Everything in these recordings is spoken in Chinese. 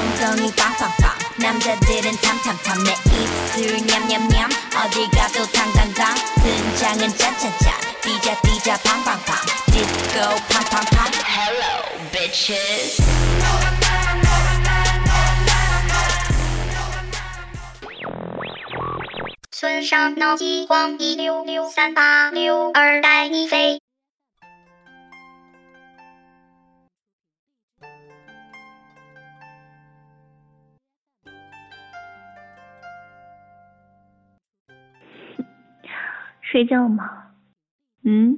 엉덩이 빵빵빵 남자들은 탐탐탐 내 입술 냠냠냠 어딜 가도 당당당 등장은 짠짠짠 띠자 띠자 팡팡팡 디스코 팡팡팡 Hello bitches 村上脑激光一六六三八六二带你飞。 睡觉吗？嗯，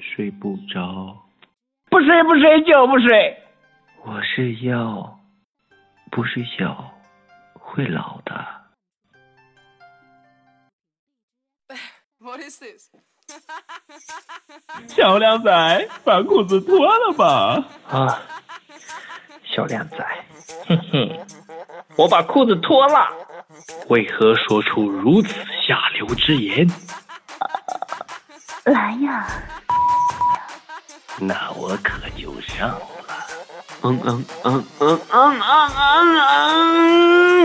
睡不着。不睡不睡就不睡。我是药，不睡觉会老的。What is this? 小靓仔，把裤子脱了吧。啊，小靓仔，哼哼，我把裤子脱了。为何说出如此下流之言？来呀！那我可就上了。嗯嗯嗯嗯嗯嗯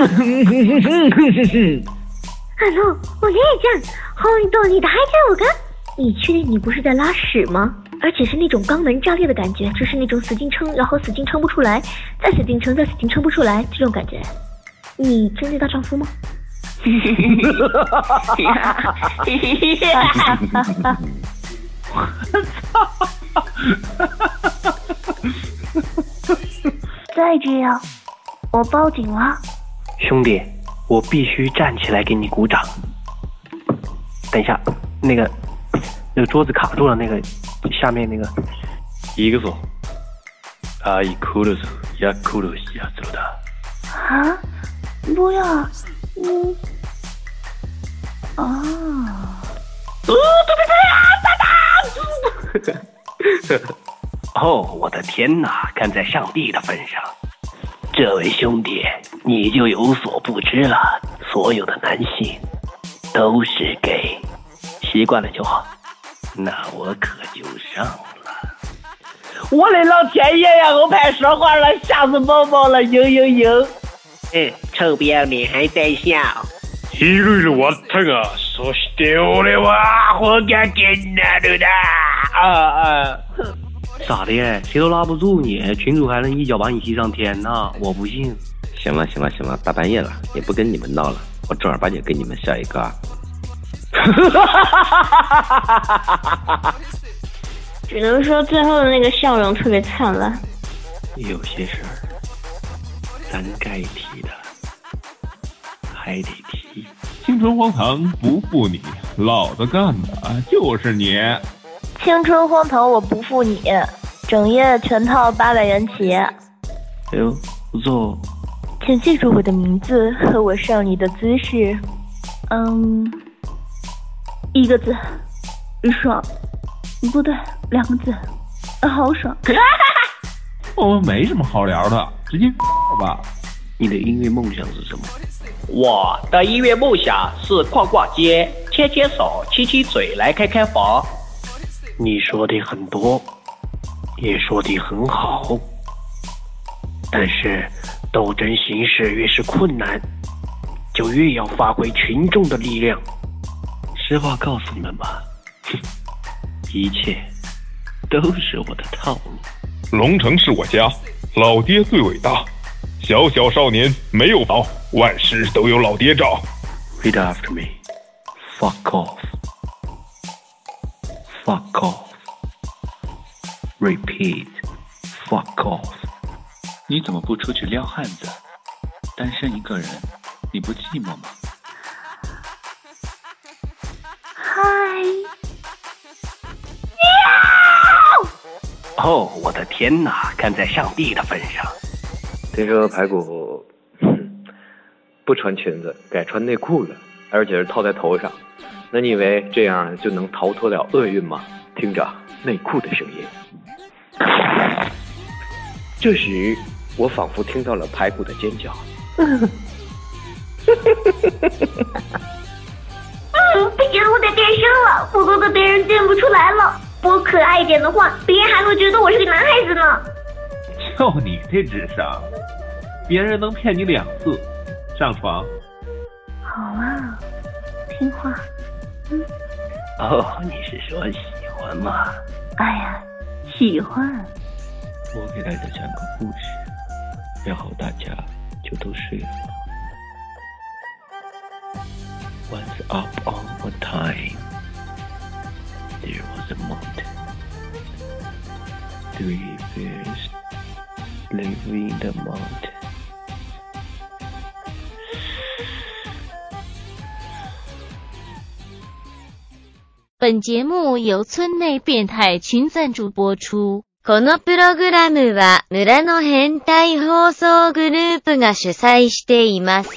嗯嗯。Hello，我连讲，红豆你的还叫我干？你确定你不是在拉屎吗？而且是那种肛门炸裂的感觉，就是那种使劲撑，然后使劲撑不出来，再使劲撑，再使劲撑不出来这种感觉。你真的大丈夫吗？再这样，我报警了。兄弟，我必须站起来给你鼓掌。等一下，那个那个桌子卡住了，那个下面那个。一个说，阿姨哭的时候，也哭的是要走的。啊！不要，嗯，啊，哦，对对对啊！哦，我的天哪！看在上帝的份上，这位兄弟，你就有所不知了。所有的男性都是 gay，习惯了就好。那我可就上了。我的老天爷呀！我派说话了，吓死宝宝了！嘤嘤嘤！哎，臭不要脸还在笑。一路是我疼啊！说丢的话，我敢进来的啦！啊啊！咋的？谁都拉不住你，群主还能一脚把你踢上天呢？我不信。行了行了行了，大半夜了，也不跟你们闹了，我正儿八经跟你们笑一个。只能说最后的那个笑容特别灿烂。有些事儿，咱该提的还得提。青春荒唐不负你，老子干的就是你。青春荒唐我不负你，整夜全套八百元起。哎呦，不错。请记住我的名字和我上你的姿势。嗯，一个字，爽。不对，两个字，好爽。我们没什么好聊的，直接 吧。你的音乐梦想是什么？我的音乐梦想是逛逛街、牵牵手、亲亲嘴来开开房。你说的很多，也说的很好，但是斗争形势越是困难，就越要发挥群众的力量。实话告诉你们吧，一切都是我的套路。龙城是我家，老爹最伟大。小小少年没有宝，万事都有老爹罩。Read after me. Fuck off. Fuck off. Repeat. Fuck off. 你怎么不出去撩汉子？单身一个人，你不寂寞吗？嗨。哦，我的天哪！看在上帝的份上，听说排骨不穿裙子，改穿内裤了，而且是套在头上。那你以为这样就能逃脱了厄运吗？听着内裤的声音。这时，我仿佛听到了排骨的尖叫。嗯，不行，我得变身了，否则被别人认不出来了。我可爱一点的话，别人还会觉得我是个男孩子呢。就 你这智商，别人能骗你两次，上床。好啊，听话。嗯。哦，你是说喜欢吗？哎呀，喜欢。我给大家讲个故事，然后大家就都睡了。Once upon a time, there was a mountain. Three bears live in the mountain. 本节目由村内变態群赞助播出。このプログラムは村の変態放送グループが主催しています。